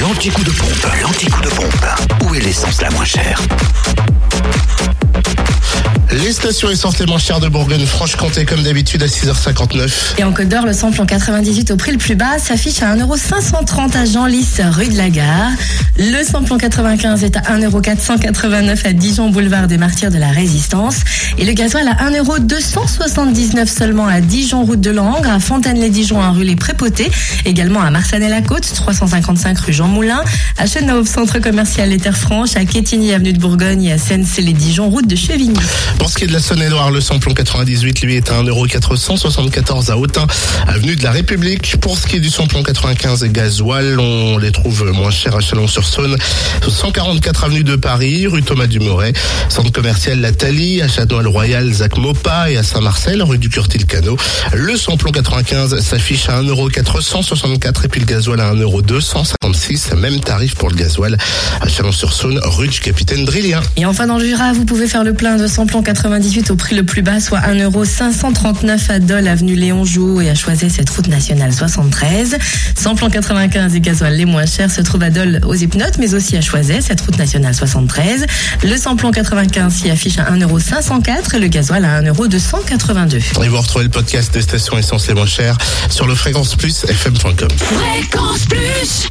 L'anti-coup de pompe, l'anti-coup de pompe. Où est l'essence la moins chère Les stations essence les moins chères de Bourgogne-Franche-Comté, comme d'habitude, à 6h59. Et en Côte d'Or, le samplon 98 au prix le plus bas s'affiche à 1,530€ à Genlis, rue de la Gare. Le samplon 95 est à 1,489€ à Dijon, boulevard des Martyrs de la Résistance. Et le gasoil à 1,279€ seulement à Dijon, route de Langres, à Fontaine-les-Dijon, à rue Les Prépotés. Également à Marsanet-la-Côte, 355 rue Jean Moulin. À Chenauve, centre commercial Les Terres Franches. À Quétigny, avenue de Bourgogne. Et à Sens-les-Dijon, route de Chevigny. Pour ce qui est de la Saône-et-Loire, le samplon 98, lui, est à 1,474€ à Autun, avenue de la République. Pour ce qui est du samplon 95 et gasoil, on les trouve moins chers à Chalon-sur-Saône, 144 avenue de Paris, rue Thomas Dumoret, centre commercial La Thalie, à Châtenois-le-Royal, Zac Mopa et à Saint-Marcel, rue du Curtil-Cano. Le samplon 95 s'affiche à 1,464€ et puis le gasoil à 1,256€. Même tarif pour le gasoil à Chalon-sur-Saône, rue du Capitaine Drillien. Et enfin dans le Jura, vous pouvez faire le plein de samplon 98 au prix le plus bas, soit 1,539€ à Dole, avenue Léon Jouot et à Choisey, cette route nationale 73. Samplon 95 et gasoil les moins chers se trouvent à Dole aux Mais aussi à Choisey, cette route nationale 73. Le samplon 95 s'y affiche à 1,504€ et le gasoil à 1,282€. Et vous retrouvez le podcast des stations essence les moins chères sur le fréquence plus fm.com. Fréquence Plus